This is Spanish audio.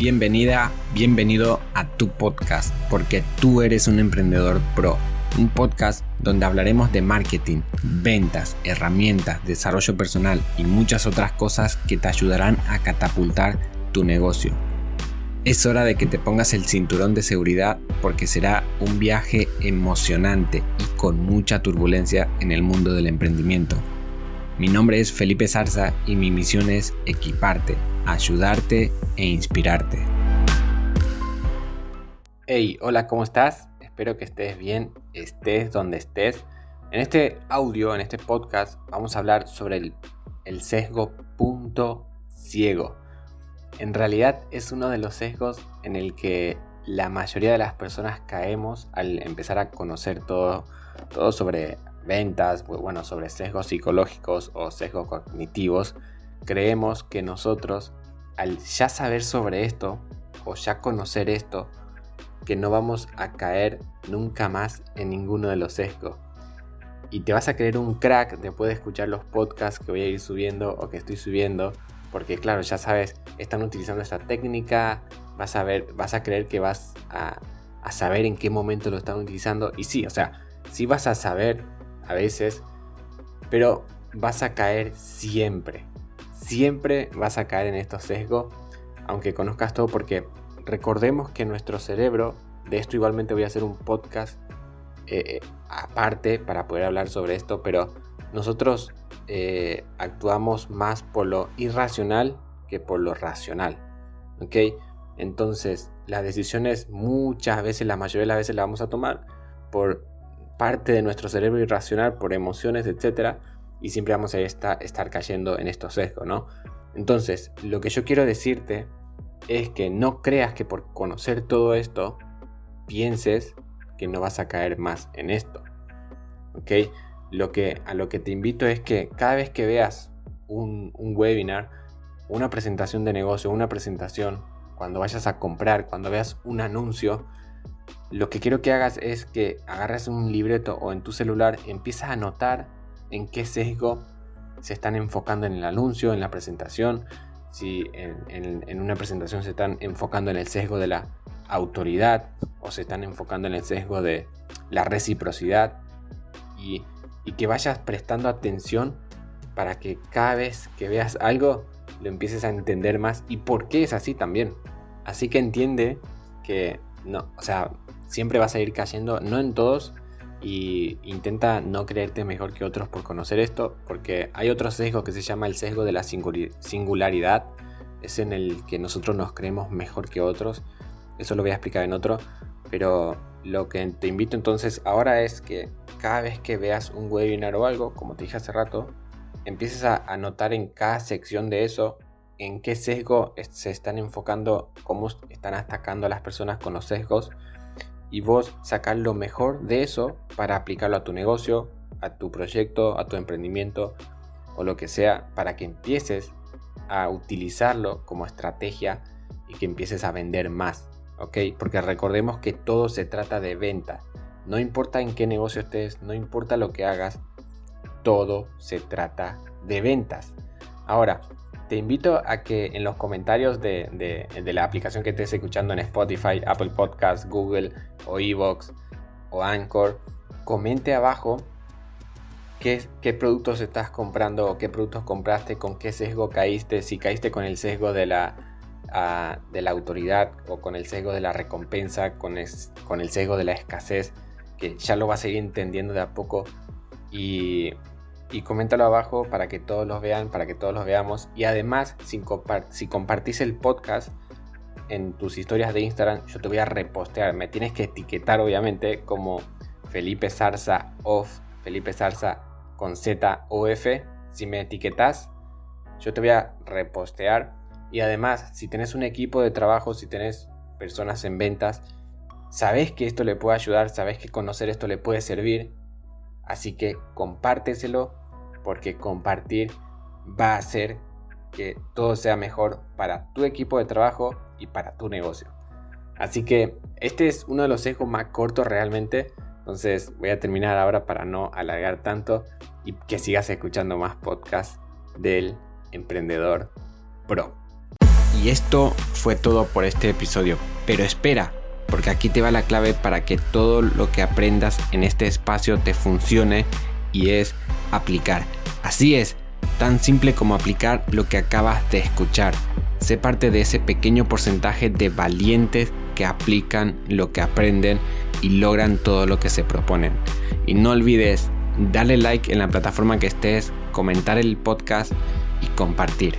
Bienvenida, bienvenido a tu podcast, porque tú eres un emprendedor pro. Un podcast donde hablaremos de marketing, ventas, herramientas, desarrollo personal y muchas otras cosas que te ayudarán a catapultar tu negocio. Es hora de que te pongas el cinturón de seguridad porque será un viaje emocionante y con mucha turbulencia en el mundo del emprendimiento. Mi nombre es Felipe Zarza y mi misión es equiparte, ayudarte e inspirarte. Hey, hola, ¿cómo estás? Espero que estés bien, estés donde estés. En este audio, en este podcast, vamos a hablar sobre el, sesgo punto ciego. En realidad es uno de los sesgos en el que la mayoría de las personas caemos al empezar a conocer todo, todo sobre ventas, bueno, sobre sesgos psicológicos o sesgos cognitivos, creemos que nosotros, al ya saber sobre esto o ya conocer esto, que no vamos a caer nunca más en ninguno de los sesgos. Y te vas a creer un crack después de escuchar los podcasts que voy a ir subiendo o que estoy subiendo, porque claro, ya sabes, están utilizando esta técnica, vas a ver, vas a creer que vas a, a saber en qué momento lo están utilizando. Y sí, o sea, sí vas a saber a veces, pero vas a caer siempre. Siempre vas a caer en estos sesgos, aunque conozcas todo, porque recordemos que nuestro cerebro, de esto igualmente voy a hacer un podcast eh, eh, aparte para poder hablar sobre esto, pero nosotros eh, actuamos más por lo irracional que por lo racional. ¿Ok? Entonces, las decisiones muchas veces, la mayoría de las veces las vamos a tomar por parte de nuestro cerebro irracional por emociones, etc. Y siempre vamos a estar, cayendo en estos sesgos, ¿no? Entonces, lo que yo quiero decirte es que no creas que por conocer todo esto pienses que no vas a caer más en esto. ¿Ok? Lo que, a lo que te invito es que cada vez que veas un, webinar, una presentación de negocio, una presentación, cuando vayas a comprar, cuando veas un anuncio, lo que quiero que hagas es que agarres un libreto o en tu celular empiezas a notar en qué sesgo se están enfocando en el anuncio, en la presentación. Si en, una presentación se están enfocando en el sesgo de la autoridad o se están enfocando en el sesgo de la reciprocidad y, que vayas prestando atención para que cada vez que veas algo lo empieces a entender más y por qué es así también. Así que entiende que no, o sea, siempre vas a ir cayendo, no en todos, y intenta no creerte mejor que otros por conocer esto, porque hay otro sesgo que se llama el sesgo de la singularidad, es en el que nosotros nos creemos mejor que otros, eso lo voy a explicar en otro, pero lo que te invito entonces ahora es que cada vez que veas un webinar o algo, como te dije hace rato, empieces a anotar en cada sección de eso en qué sesgo se están enfocando, cómo están atacando a las personas con los sesgos y vos sacar lo mejor de eso para aplicarlo a tu negocio, a tu proyecto, a tu emprendimiento o lo que sea, para que empieces a utilizarlo como estrategia y que empieces a vender más, ¿ok? Porque recordemos que todo se trata de venta. No importa en qué negocio estés, no importa lo que hagas, todo se trata de ventas. Ahora, te invito a que en los comentarios de, la aplicación que estés escuchando en Spotify, Apple Podcasts, Google o Evox o Anchor, comente abajo qué, productos estás comprando o qué productos compraste, con qué sesgo caíste, si caíste con el sesgo de la, la autoridad o con el sesgo de la recompensa, con, con el sesgo de la escasez, que ya lo vas a ir entendiendo de a poco. Y y coméntalo abajo para que todos los vean, para que todos los veamos. Y además, si, compartís el podcast en tus historias de Instagram, yo te voy a repostear. Me tienes que etiquetar, obviamente, como Felipe Zarza off, Felipe Zarza con Z o F. Si me etiquetas, yo te voy a repostear. Y además, si tenés un equipo de trabajo, si tenés personas en ventas, sabes que esto le puede ayudar, sabes que conocer esto le puede servir. Así que compárteselo porque compartir va a hacer que todo sea mejor para tu equipo de trabajo y para tu negocio. Así que este es uno de los sesgos más cortos realmente. Entonces voy a terminar ahora para no alargar tanto y que sigas escuchando más podcasts del emprendedor pro. Y esto fue todo por este episodio. Pero espera, porque aquí te va la clave para que todo lo que aprendas en este espacio te funcione y es aplicar. Así es, tan simple como aplicar lo que acabas de escuchar. Sé parte de ese pequeño porcentaje de valientes que aplican lo que aprenden y logran todo lo que se proponen. Y no olvides darle like en la plataforma que estés, comentar el podcast y compartir.